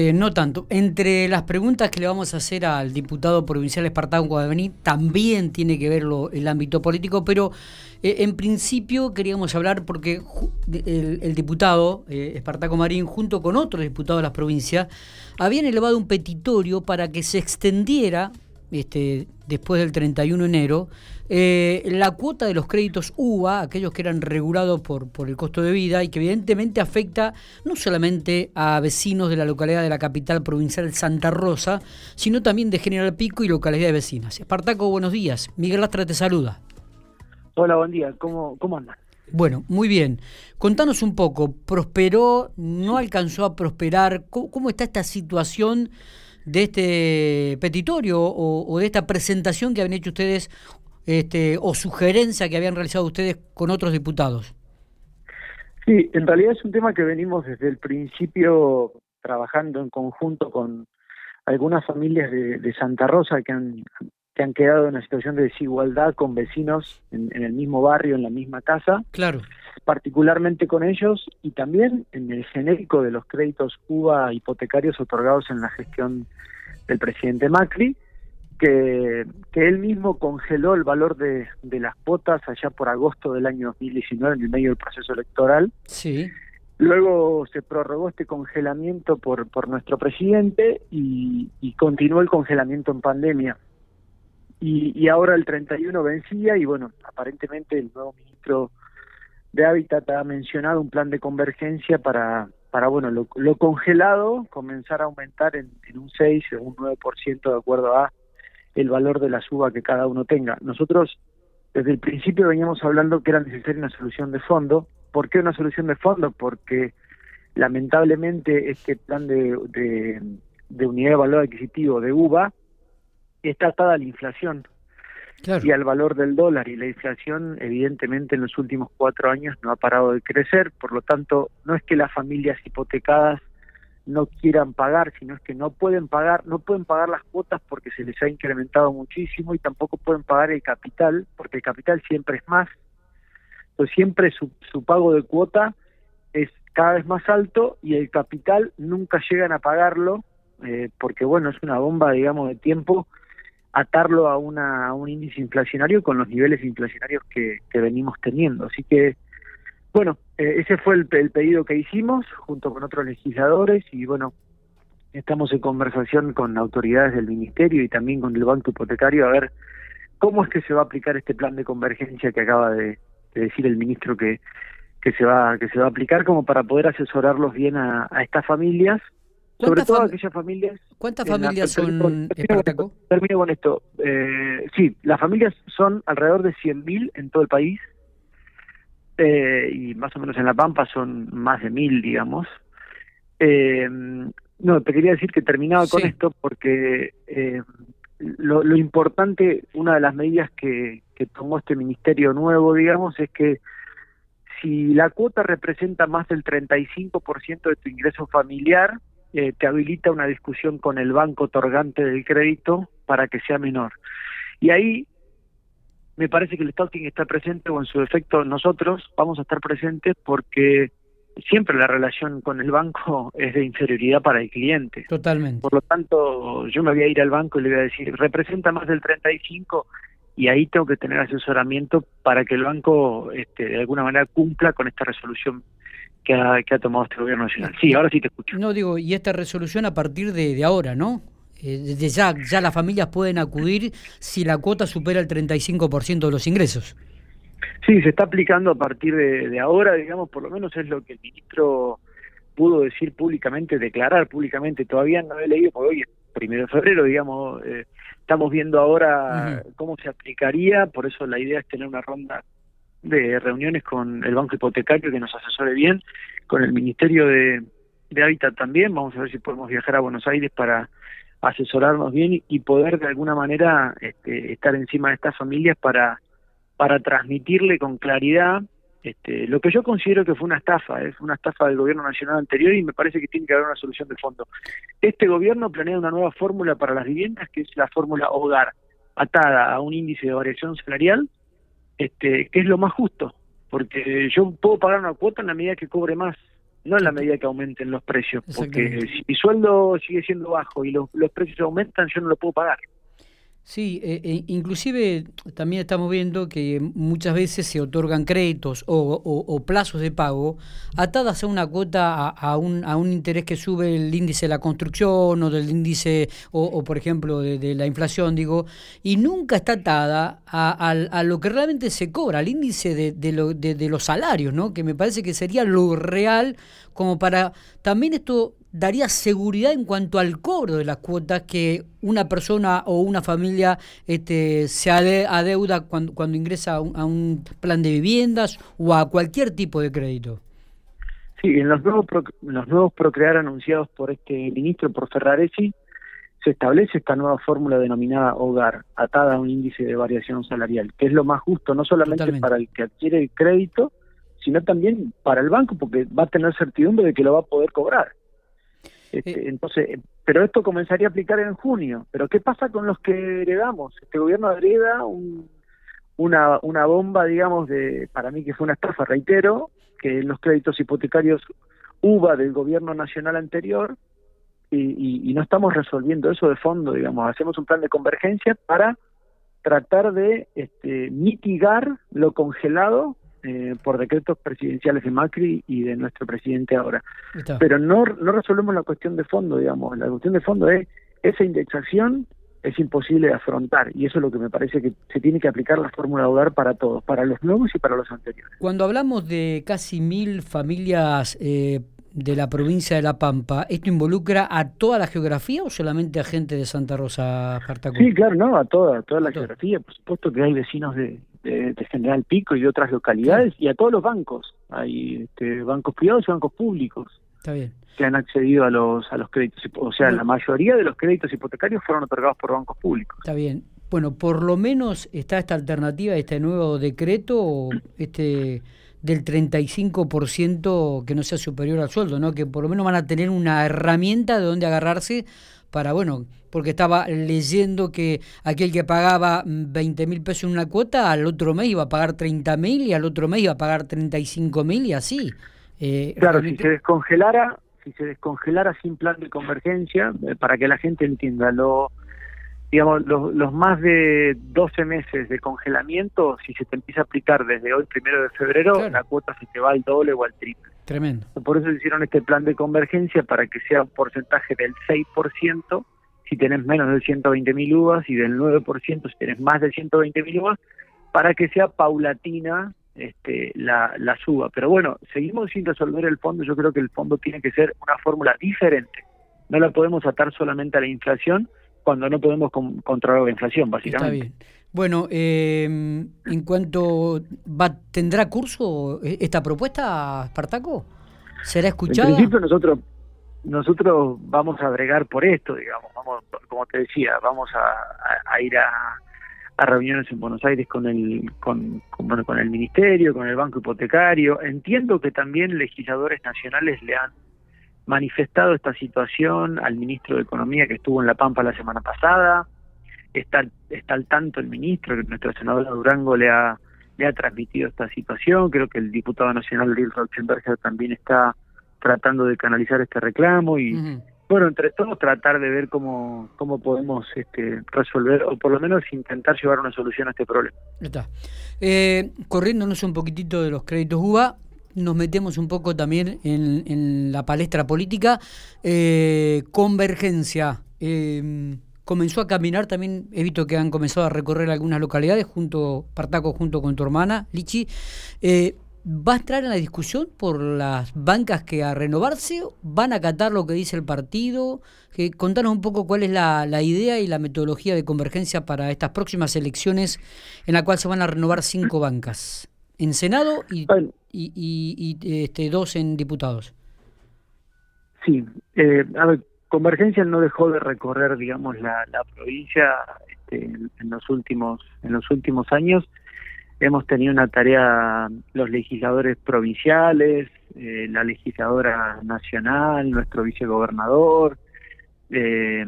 Eh, no tanto. Entre las preguntas que le vamos a hacer al diputado provincial Espartaco Guadalní también tiene que ver el ámbito político, pero eh, en principio queríamos hablar porque el, diputado eh, Espartaco Marín, junto con otros diputados de las provincias, habían elevado un petitorio para que se extendiera este, después del 31 de enero, eh, la cuota de los créditos UVA, aquellos que eran regulados por, por el costo de vida y que evidentemente afecta no solamente a vecinos de la localidad de la capital provincial Santa Rosa, sino también de General Pico y localidades vecinas. Espartaco, buenos días. Miguel Lastra te saluda. Hola, buen día. ¿Cómo, cómo andan? Bueno, muy bien. Contanos un poco, ¿prosperó? ¿No alcanzó a prosperar? cómo está esta situación? De este petitorio o, de esta presentación que habían hecho ustedes este, o sugerencia que habían realizado ustedes con otros diputados? Sí, en realidad es un tema que venimos desde el principio trabajando en conjunto con algunas familias de, Santa Rosa que han, que han quedado en una situación de desigualdad con vecinos en, en el mismo barrio, en la misma casa. Claro particularmente con ellos y también en el genérico de los créditos Cuba hipotecarios otorgados en la gestión del presidente Macri, que, que él mismo congeló el valor de, de las cuotas allá por agosto del año 2019 en el medio del proceso electoral. Sí. Luego se prorrogó este congelamiento por, por nuestro presidente y, y continuó el congelamiento en pandemia. Y, y ahora el 31 vencía y bueno, aparentemente el nuevo ministro de Hábitat ha mencionado un plan de convergencia para, para bueno, lo, congelado comenzar a aumentar en, un 6 o un 9% de acuerdo a el valor de la suba que cada uno tenga. Nosotros desde el principio veníamos hablando que era necesaria una solución de fondo. ¿Por qué una solución de fondo? Porque lamentablemente este plan de, de, unidad de valor adquisitivo de UVA está atada a la inflación y al valor del dólar. Y la inflación evidentemente en los últimos cuatro años no ha parado de crecer, por lo tanto no es que las familias hipotecadas no quieran pagar, sino es que no pueden pagar, no pueden pagar las cuotas porque se les ha incrementado muchísimo y tampoco pueden pagar el capital, porque el capital siempre es más. Entonces siempre su, su pago de cuota es cada vez más alto y el capital nunca llegan a pagarlo, eh, porque bueno, es una bomba, digamos, de tiempo atarlo a, una, un índice inflacionario con los niveles inflacionarios que, venimos teniendo. Así que, bueno, eh, ese fue el, pedido que hicimos junto con otros legisladores y bueno, estamos en conversación con autoridades del ministerio y también con el banco hipotecario a ver cómo es que se va a aplicar este plan de convergencia que acaba de, decir el ministro que, que se va que se va a aplicar como para poder asesorarlos bien a estas familias sobre todo aquellas familias... ¿Cuántas familias son, Espartaco? Termino con esto. Eh, sí, las familias son alrededor de 100.000 en todo el país eh, y más o menos en La Pampa son más de 1.000, digamos. Eh, no, te quería decir que terminaba con esto porque eh, lo, lo, importante, una de las medidas que, que tomó este ministerio nuevo, digamos, es que si la cuota representa más del 35% de tu ingreso familiar, eh, te habilita una discusión con el banco otorgante del crédito para que sea menor. Y ahí me parece que el stalking está presente o en su efecto nosotros vamos a estar presentes porque siempre la relación con el banco es de inferioridad para el cliente. Totalmente. Por lo tanto, yo me voy a ir al banco y le voy a decir, representa más del 35 y ahí tengo que tener asesoramiento para que el banco este, de alguna manera cumpla con esta resolución que ha, tomado este gobierno nacional. Sí, ahora sí te escucho. No, digo, y esta resolución a partir de, ahora, ¿no? Eh, desde ya, ya las familias pueden acudir si la cuota supera el 35% de los ingresos. Sí, se está aplicando a partir de, ahora, digamos, por lo menos es lo que el ministro pudo decir públicamente, declarar públicamente. Todavía no he leído, porque hoy es primero de febrero, digamos, eh, estamos viendo ahora cómo se aplicaría, por eso la idea es tener una ronda de reuniones con el Banco Hipotecario que nos asesore bien, con el Ministerio de, de Hábitat también, vamos a ver si podemos viajar a Buenos Aires para asesorarnos bien y poder de alguna manera este, estar encima de estas familias para, para transmitirle con claridad este, lo que yo considero que fue una estafa, es una estafa del gobierno nacional anterior y me parece que tiene que haber una solución de fondo. Este gobierno planea una nueva fórmula para las viviendas, que es la fórmula hogar, atada a un índice de variación salarial este, que es lo más justo, porque yo puedo pagar una cuota en la medida que cobre más. no en la medida que aumenten los precios, porque si mi sueldo sigue siendo bajo y los, los precios aumentan, yo no lo puedo pagar. Sí, eh, eh, inclusive también estamos viendo que muchas veces se otorgan créditos o, plazos de pago atadas a una cuota, a, un, a un interés que sube el índice de la construcción o del índice, o, por ejemplo de, la inflación, digo, y nunca está atada a, lo que realmente se cobra, al índice de, de, de los salarios, ¿no? que me parece que sería lo real como para también esto daría seguridad en cuanto al cobro de las cuotas que una persona o una familia este, se adeuda cuando, cuando ingresa a un, plan de viviendas o a cualquier tipo de crédito. Sí, en los nuevos, los nuevos Procrear anunciados por este ministro, por Ferraresi, se establece esta nueva fórmula denominada hogar, atada a un índice de variación salarial, que es lo más justo, no solamente para el que adquiere el crédito, sino también para el banco, porque va a tener certidumbre de que lo va a poder cobrar. Este, eh. entonces, pero esto comenzaría a aplicar en junio. Pero ¿qué pasa con los que heredamos? Este gobierno hereda una, una bomba, digamos, de para mí que fue una estafa, reitero, que los créditos hipotecarios UBA del gobierno nacional anterior y, y, no estamos resolviendo eso de fondo, digamos, hacemos un plan de convergencia para tratar de este, mitigar lo congelado eh, por decretos presidenciales de Macri y de nuestro presidente ahora. Pero no, no resolvemos la cuestión de fondo, digamos. La cuestión de fondo es esa indexación es imposible de afrontar y eso es lo que me parece que se tiene que aplicar la fórmula de hogar para todos, para los nuevos y para los anteriores. Cuando hablamos de casi mil familias eh, de la provincia de La Pampa, ¿esto involucra a toda la geografía o solamente a gente de Santa Rosa, Sí, claro, no, a toda, toda la geografía. Por supuesto que hay vecinos de, de, General Pico y de otras localidades y a todos los bancos. Hay este, bancos privados y bancos públicos. que han accedido a los a los créditos, o sea, la mayoría de los créditos hipotecarios fueron otorgados por bancos públicos. Está bien. Bueno, por lo menos está esta alternativa, este nuevo decreto, este del 35% que no sea superior al sueldo, ¿no? Que por lo menos van a tener una herramienta de donde agarrarse para, bueno, porque estaba leyendo que aquel que pagaba 20 mil pesos en una cuota, al otro mes iba a pagar 30 mil y al otro mes iba a pagar 35 mil y así. Eh, claro, si se descongelara, si se descongelara sin plan de convergencia, eh, para que la gente entienda, lo digamos, los, más de 12 meses de congelamiento, si se te empieza a aplicar desde hoy, primero de febrero, la cuota se te va al doble o al triple. Tremendo. Por eso hicieron este plan de convergencia para que sea un porcentaje del 6% si tenés menos de 120 mil uvas y del 9% si tenés más de 120 mil uvas, para que sea paulatina este, la, la suba. Pero bueno, seguimos sin resolver el fondo. Yo creo que el fondo tiene que ser una fórmula diferente. No la podemos atar solamente a la inflación, cuando no podemos controlar la inflación, básicamente. Está bien. Bueno, eh, en cuanto va, ¿tendrá curso esta propuesta, Espartaco? ¿Será escuchada? En principio nosotros nosotros vamos a bregar por esto, digamos, vamos, como te decía, vamos a, ir a, reuniones en Buenos Aires con el con, con, con el ministerio, con el banco hipotecario. Entiendo que también legisladores nacionales le han manifestado esta situación al ministro de Economía que estuvo en La Pampa la semana pasada. Está, está al tanto el ministro, que nuestra senadora Durango le ha, le ha transmitido esta situación. Creo que el diputado nacional Lil Rauschenberger también está tratando de canalizar este reclamo y, bueno, entre todos tratar de ver cómo, cómo podemos este, resolver o por lo menos intentar llevar una solución a este problema. Está. Eh, corriéndonos un poquitito de los créditos UBA, nos metemos un poco también en, la palestra política. Eh, convergencia. Eh, comenzó a caminar también, he visto que han comenzado a recorrer algunas localidades, junto, Partaco junto con tu hermana, Lichi. Eh, ¿Va a entrar en la discusión por las bancas que a renovarse? ¿Van a acatar lo que dice el partido? Contanos un poco cuál es la, idea y la metodología de convergencia para estas próximas elecciones en la cual se van a renovar cinco bancas, en Senado y, y, este, dos en diputados. Sí, eh, a ver, Convergencia no dejó de recorrer, digamos, la, provincia este, en, los últimos en los últimos años. Hemos tenido una tarea los legisladores provinciales, eh, la legisladora nacional, nuestro vicegobernador. Eh,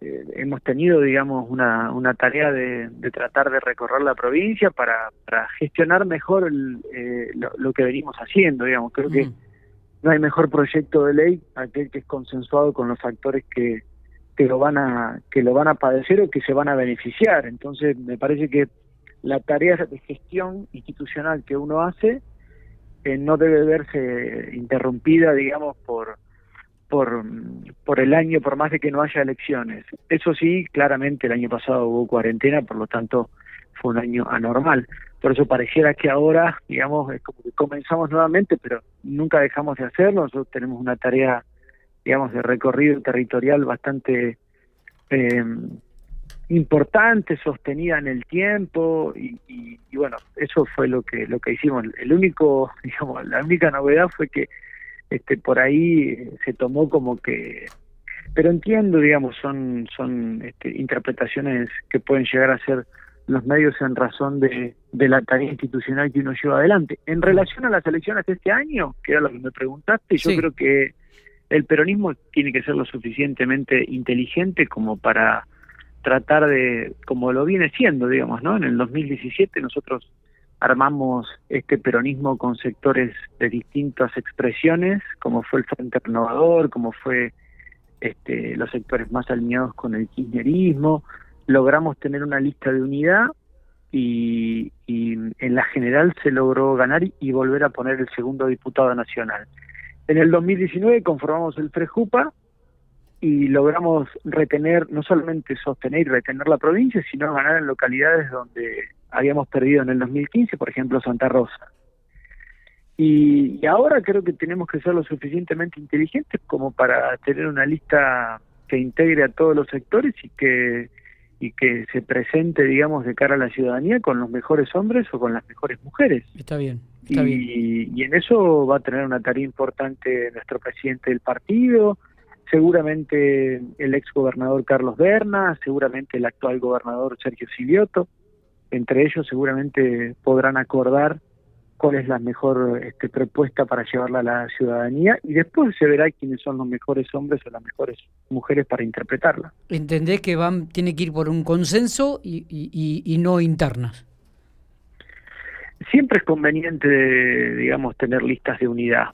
eh, hemos tenido, digamos, una, una tarea de, tratar de recorrer la provincia para, para gestionar mejor eh, lo, que venimos haciendo, digamos. Creo que no hay mejor proyecto de ley aquel que es consensuado con los actores que, que lo van a que lo van a padecer o que se van a beneficiar. Entonces, me parece que la tarea de gestión institucional que uno hace eh, no debe verse interrumpida, digamos, por por, por el año, por más de que no haya elecciones. Eso sí, claramente el año pasado hubo cuarentena, por lo tanto fue un año anormal. Por eso pareciera que ahora, digamos, es como que comenzamos nuevamente, pero nunca dejamos de hacerlo. Nosotros tenemos una tarea, digamos, de recorrido territorial bastante eh, importante, sostenida en el tiempo y, y, bueno, eso fue lo que lo que hicimos. El único, digamos, la única novedad fue que este por ahí se tomó como que pero entiendo, digamos, son son este, interpretaciones que pueden llegar a ser los medios en razón de, de la tarea institucional que uno lleva adelante. En relación a las elecciones de este año, que era lo que me preguntaste, yo creo que el peronismo tiene que ser lo suficientemente inteligente como para tratar de, como lo viene siendo, digamos, ¿no? En el 2017 nosotros armamos este peronismo con sectores de distintas expresiones, como fue el Frente Renovador, como fue este, los sectores más alineados con el kirchnerismo, logramos tener una lista de unidad y, en la general se logró ganar y volver a poner el segundo diputado nacional. En el 2019 conformamos el FREJUPA y logramos retener, no solamente sostener y retener la provincia, sino ganar en localidades donde habíamos perdido en el 2015, por ejemplo Santa Rosa. y ahora creo que tenemos que ser lo suficientemente inteligentes como para tener una lista que integre a todos los sectores y que y que se presente, digamos, de cara a la ciudadanía con los mejores hombres o con las mejores mujeres. Está bien. Está y, bien. y en eso va a tener una tarea importante nuestro presidente del partido, seguramente el ex gobernador Carlos Berna, seguramente el actual gobernador Sergio Silioto. Entre ellos seguramente podrán acordar cuál es la mejor este, propuesta para llevarla a la ciudadanía y después se verá quiénes son los mejores hombres o las mejores mujeres para interpretarla. ¿Entendés que van tiene que ir por un consenso y, y, y no internas? Siempre es conveniente, digamos, tener listas de unidad.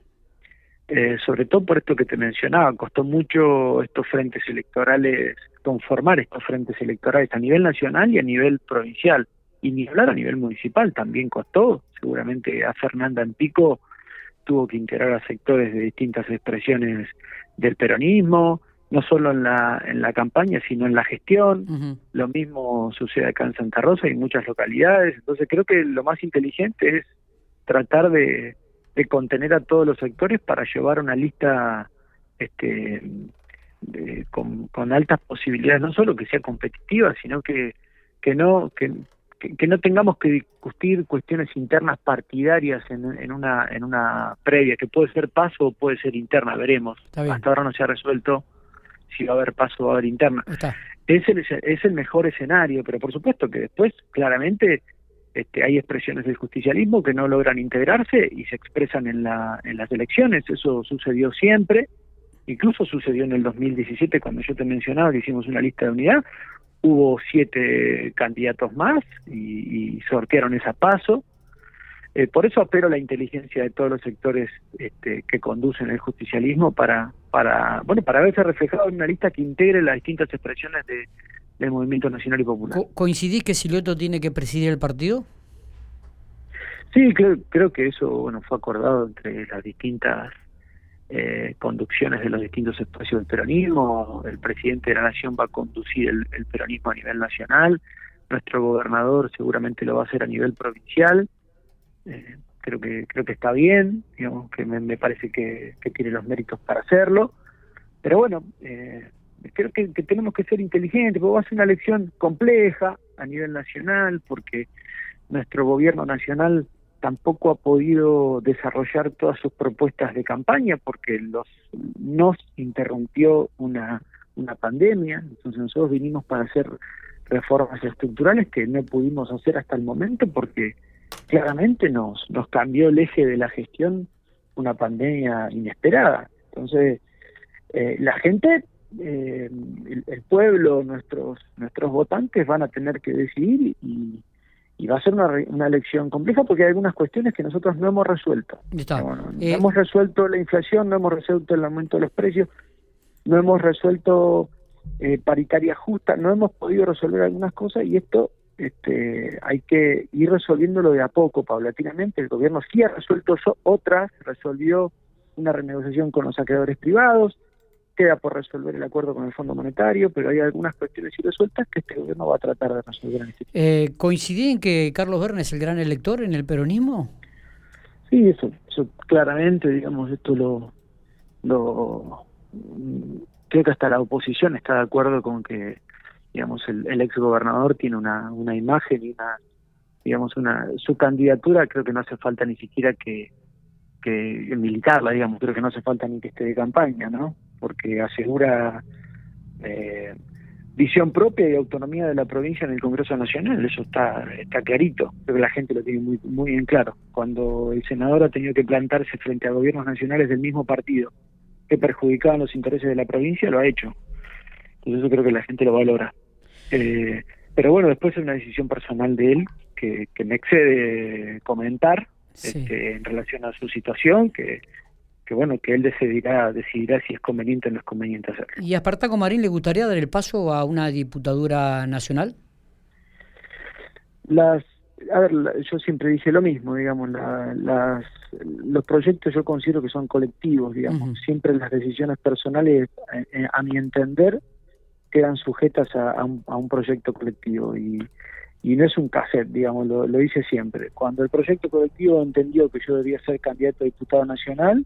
Eh, sobre todo por esto que te mencionaba, costó mucho estos frentes electorales, conformar estos frentes electorales a nivel nacional y a nivel provincial y ni hablar a nivel municipal también costó. Seguramente a Fernanda en Pico tuvo que integrar a sectores de distintas expresiones del peronismo, no solo en la, en la campaña, sino en la gestión. Lo mismo sucede acá en Santa Rosa y en muchas localidades. Entonces creo que lo más inteligente es tratar de, de contener a todos los sectores para llevar una lista este, con, con altas posibilidades, no solo que sea competitiva, sino que, que no que, que, no tengamos que discutir cuestiones internas partidarias en, en, una en una previa, que puede ser paso o puede ser interna, veremos. Hasta ahora no se ha resuelto si va a haber paso o va a haber interna. Es el, es el mejor escenario, pero por supuesto que después, claramente, este, hay expresiones del justicialismo que no logran integrarse y se expresan en, la, en las elecciones. Eso sucedió siempre. Incluso sucedió en el 2017 cuando yo te mencionaba que hicimos una lista de unidad hubo siete candidatos más y, sortearon esa paso. Eh, por eso apelo a la inteligencia de todos los sectores este, que conducen el justicialismo para, para, bueno, para verse reflejado en una lista que integre las distintas expresiones de, del movimiento nacional y popular. ¿Coincidís que Silueto tiene que presidir el partido? Sí, creo, creo que eso bueno fue acordado entre las distintas eh, conducciones de los distintos espacios del peronismo. El presidente de la Nación va a conducir el, peronismo a nivel nacional. Nuestro gobernador seguramente lo va a hacer a nivel provincial. Eh, creo que creo que está bien, digamos que me, parece que, tiene los méritos para hacerlo. Pero bueno, eh, creo que, que, tenemos que ser inteligentes, porque va a ser una elección compleja a nivel nacional, porque nuestro gobierno nacional tampoco ha podido desarrollar todas sus propuestas de campaña porque los nos interrumpió una, una pandemia, entonces nosotros vinimos para hacer reformas estructurales que no pudimos hacer hasta el momento porque claramente nos, nos cambió el eje de la gestión una pandemia inesperada. Entonces, eh, la gente, eh, el, el, pueblo, nuestros, nuestros votantes van a tener que decidir y, y va a ser una, una elección compleja porque hay algunas cuestiones que nosotros no hemos resuelto. no eh, hemos resuelto la inflación, no hemos resuelto el aumento de los precios, no hemos resuelto eh, paritaria justa, no hemos podido resolver algunas cosas y esto este, hay que ir resolviéndolo de a poco, paulatinamente. El gobierno sí ha resuelto otras, resolvió una renegociación con los saqueadores privados, queda por resolver el acuerdo con el Fondo Monetario, pero hay algunas cuestiones irresueltas que este gobierno va a tratar de resolver. En este eh, ¿Coincidí en que Carlos Berna es el gran elector en el peronismo? Sí, eso, eso claramente, digamos, esto lo, lo creo que hasta la oposición está de acuerdo con que, digamos, el, el ex gobernador tiene una, una imagen y una, digamos, una su candidatura creo que no hace falta ni siquiera que que militarla, digamos, creo que no hace falta ni que esté de campaña, ¿no? Porque asegura eh, visión propia y autonomía de la provincia en el Congreso Nacional, eso está está clarito, creo que la gente lo tiene muy muy bien claro. Cuando el senador ha tenido que plantarse frente a gobiernos nacionales del mismo partido que perjudicaban los intereses de la provincia, lo ha hecho. Entonces eso creo que la gente lo valora. Eh, pero bueno, después es una decisión personal de él que, que me excede comentar este, en relación a su situación, que que bueno, que él decidirá, decidirá si es conveniente o no es conveniente hacerlo. ¿Y a Espartaco Marín le gustaría dar el paso a una diputadura nacional? Las, a ver, yo siempre dije lo mismo, digamos, las, los proyectos yo considero que son colectivos, digamos, siempre las decisiones personales, eh, eh, a, mi entender, quedan sujetas a, un, proyecto colectivo y, y no es un cassette, digamos, lo, lo hice siempre. Cuando el proyecto colectivo entendió que yo debía ser candidato a diputado nacional,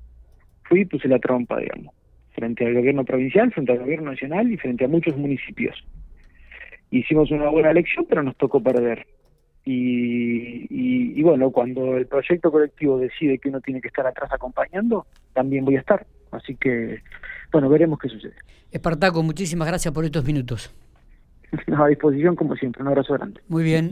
fui y puse la trompa, digamos, frente al gobierno provincial, frente al gobierno nacional y frente a muchos municipios. Hicimos una buena elección, pero nos tocó perder. Y, y, bueno, cuando el proyecto colectivo decide que uno tiene que estar atrás acompañando, también voy a estar. Así que, bueno, veremos qué sucede. Espartaco, muchísimas gracias por estos minutos. A disposición, como siempre. Un abrazo grande. Muy bien.